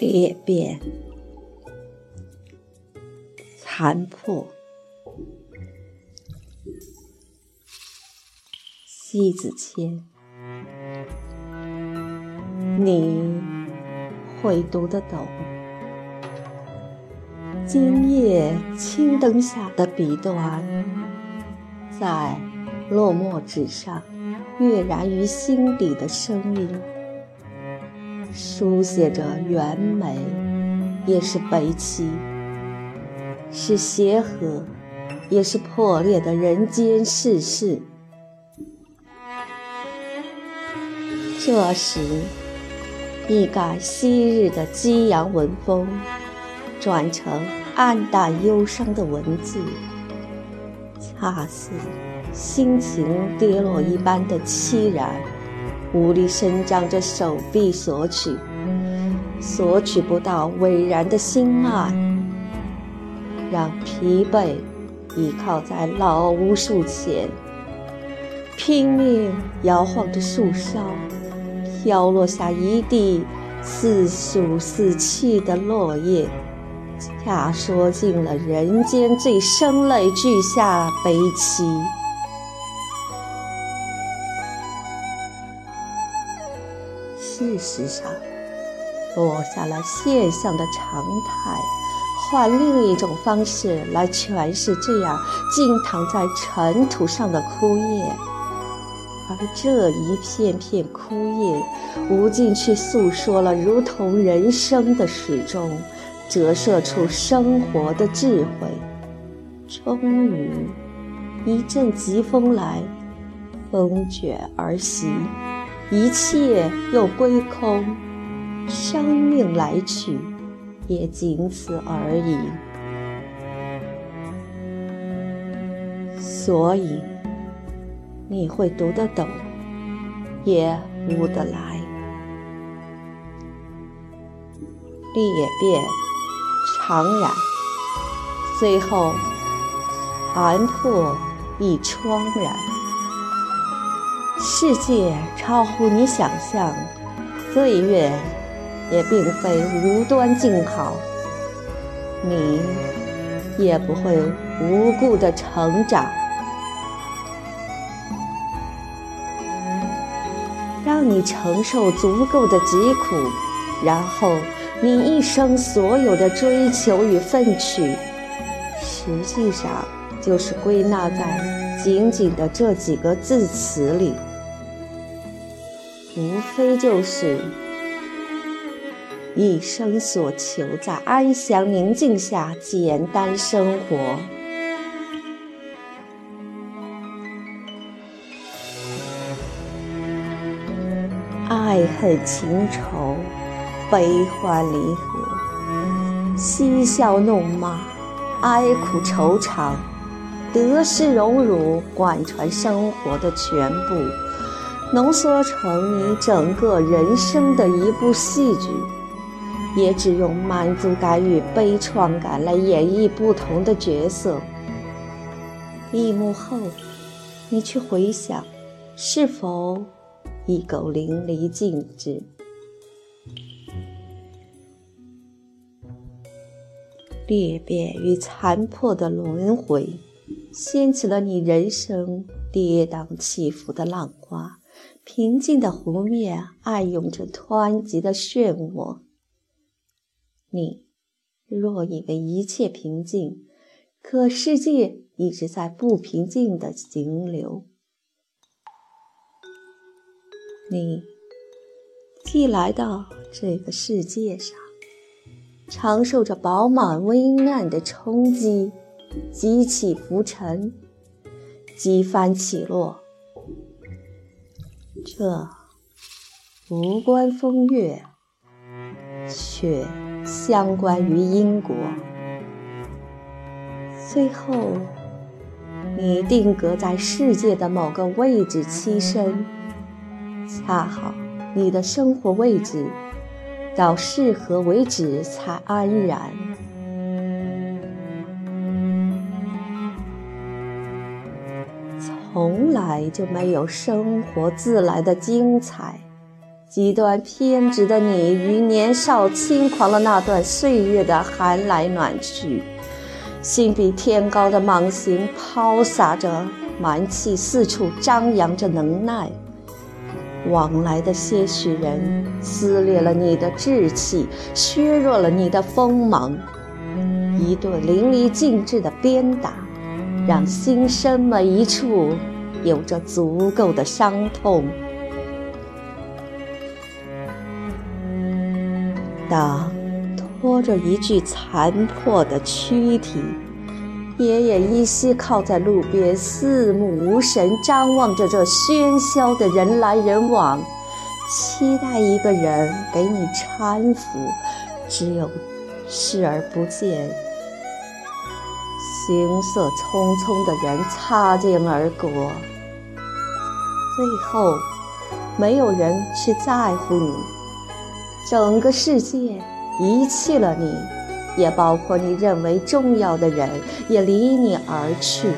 裂变，残破。西子谦，你会读得懂？今夜青灯下的笔端，在落墨纸上跃然于心底的声音，书写着圆美，也是悲凄；是协和，也是破裂的人间世事。这时，一改昔日的激扬文风，转成暗淡忧伤的文字，恰似心情跌落一般的凄然，无力伸张着手臂索取，索取不到巍然的心爱，让疲惫倚靠在老屋树前，拼命摇晃着树梢。飘落下一地似数似泣的落叶，恰说尽了人间最声泪俱下悲凄。事实上，落下了现象的常态，换另一种方式来诠释这样静躺在尘土上的枯叶。而这一片片枯叶，无尽去诉说了如同人生的始终，折射出生活的智慧。终于，一阵疾风来，风卷而袭，一切又归空，生命来去，也仅此而已。所以。你会读得懂，也悟得来。裂变，长染，最后寒破亦疮染。世界超乎你想象，岁月也并非无端静好，你也不会无故的成长。让你承受足够的疾苦，然后你一生所有的追求与奋取，实际上就是归纳在仅仅的这几个字词里，无非就是一生所求在安详宁静下简单生活。爱恨情仇，悲欢离合，嬉笑怒骂，哀苦愁长，得失荣辱，贯穿生活的全部，浓缩成你整个人生的一部戏剧。也只用满足感与悲怆感来演绎不同的角色。一幕后，你去回想，是否？一狗淋漓尽致，裂变与残破的轮回，掀起了你人生跌宕起伏的浪花。平静的湖面暗涌着湍急的漩涡。你若以为一切平静，可世界一直在不平静的行流。你既来到这个世界上，承受着饱满危难的冲击，激起浮沉，几番起落，这无关风月，却相关于因果。最后，你定格在世界的某个位置栖身。恰好你的生活位置到适合为止才安然。从来就没有生活自来的精彩，极端偏执的你，于年少轻狂的那段岁月的寒来暖去，心比天高的莽行抛洒着蛮气，四处张扬着能耐。往来的些许人，撕裂了你的志气，削弱了你的锋芒。一顿淋漓尽致的鞭打，让心身每一处有着足够的伤痛。当拖着一具残破的躯体，奄奄一息靠在路边，四目无神张望着这喧嚣的人来人往，期待一个人给你搀扶，只有视而不见。行色匆匆的人擦肩而过，最后没有人去在乎你。整个世界遗弃了你，也包括你认为重要的人，也离你而去。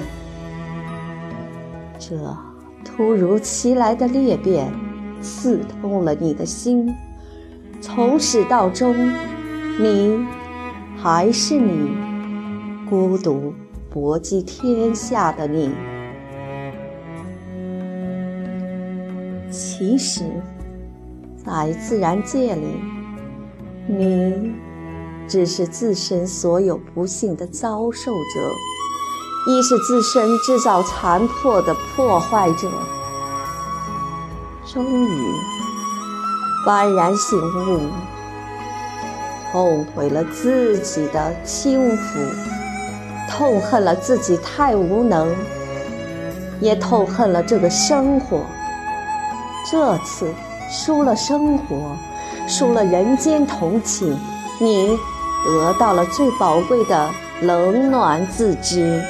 这突如其来的裂变，刺痛了你的心。从始到终，你还是你，孤独搏击天下的你。其实。在自然界里，你只是自身所有不幸的遭受者，亦是自身制造残破的破坏者。终于幡然醒悟，后悔了自己的轻浮，痛恨了自己太无能，也痛恨了这个生活。这次。输了生活，输了人间同情，你得到了最宝贵的冷暖自知。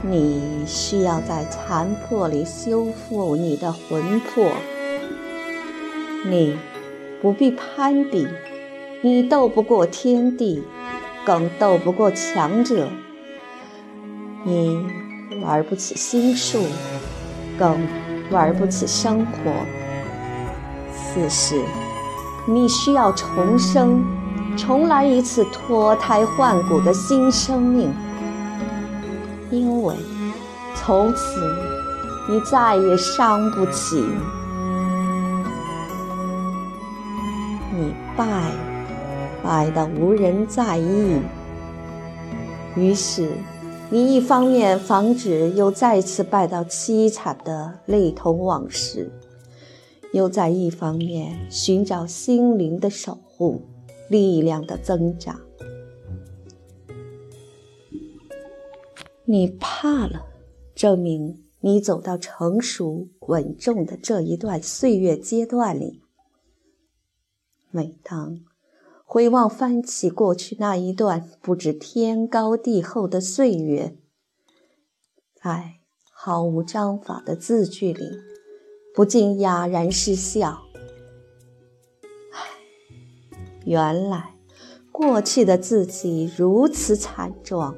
你需要在残破里修复你的魂魄。你不必攀比，你斗不过天地，更斗不过强者。你。玩不起心术，更玩不起生活。此时，你需要重生，重来一次脱胎换骨的新生命，因为从此你再也伤不起。败，败得无人在意。于是。你一方面防止又再次败到凄惨的泪同往事，又在一方面寻找心灵的守护、力量的增长。你怕了，证明你走到成熟稳重的这一段岁月阶段里。每当。回望翻起过去那一段不知天高地厚的岁月，在毫无章法的字句里，不禁哑然失笑。唉，原来过去的自己如此惨状。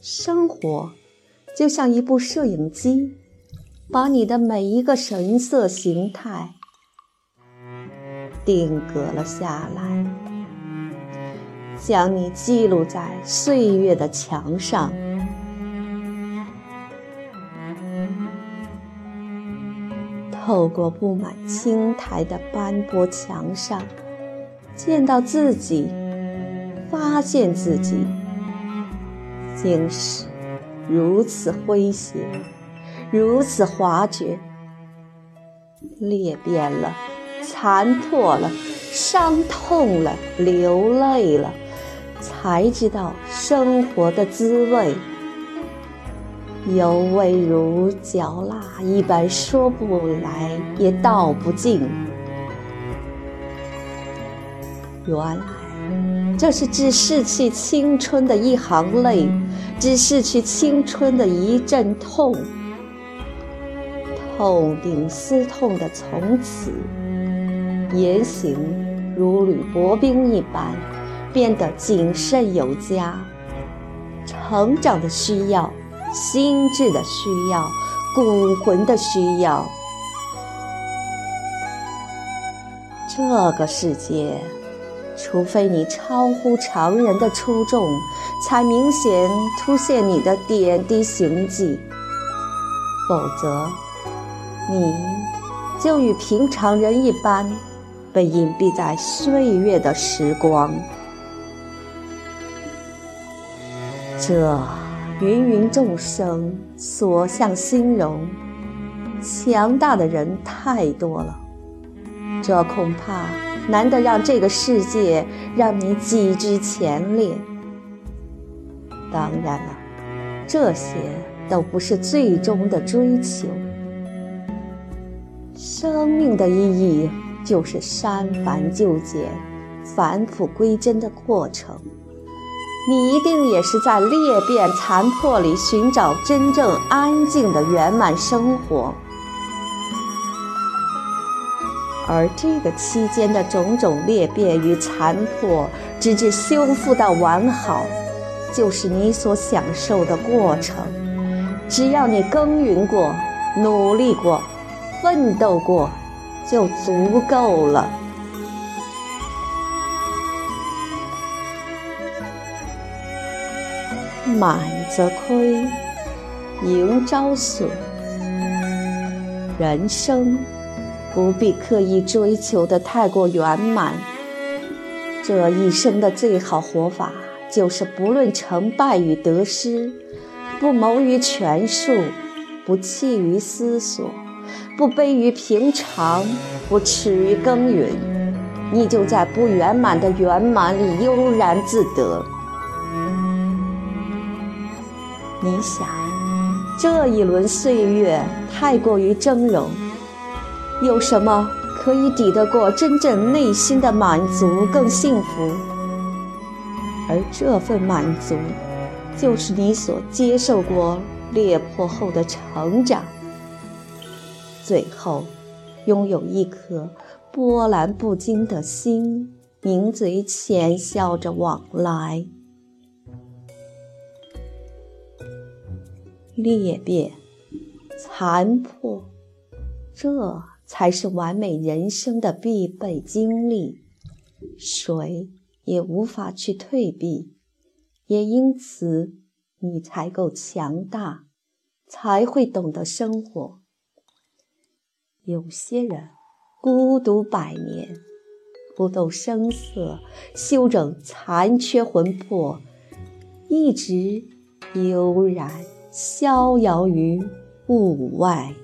生活就像一部摄影机，把你的每一个神色形态定格了下来。将你记录在岁月的墙上，透过布满青苔的斑驳墙上，见到自己，发现自己，竟是如此诙谐，如此滑绝，裂变了，残破了，伤痛了，流泪了。才知道生活的滋味，犹味如嚼蜡一般，说不来也道不尽。原来，这是只逝去青春的一行泪，只逝去青春的一阵痛，痛定思痛的从此言行如履薄冰一般。变得谨慎有加，成长的需要心智的需要，骨魂的需要。这个世界，除非你超乎常人的出众，才明显凸显你的点滴行迹，否则，你就与平常人一般，被隐蔽在岁月的时光。这芸芸众生所向欣荣，强大的人太多了。这恐怕难得让这个世界让你几之前列。当然了，这些都不是最终的追求。生命的意义就是删繁就简、返璞归真的过程。你一定也是在裂变残破里寻找真正安静的圆满生活。而这个期间的种种裂变与残破，直至修复到完好，就是你所享受的过程。只要你耕耘过、努力过、奋斗过，就足够了。满则亏，盈招损。人生。不必刻意追求的太过圆满。这一生的最好活法，就是不论成败与得失，不谋于权术，不弃于思索，不卑于平常，不耻于耕耘。你就在不圆满的圆满里悠然自得。你想，这一轮岁月太过于峥嵘。有什么可以抵得过真正内心的满足更幸福？而这份满足，就是你所接受过裂破后的成长，最后拥有一颗波澜不惊的心，抿嘴浅笑着往来。裂变，残破，这。才是完美人生的必备经历，谁也无法去退避，也因此你才够强大，才会懂得生活。有些人孤独百年，不动声色，修整残缺魂魄，一直悠然逍遥于物外。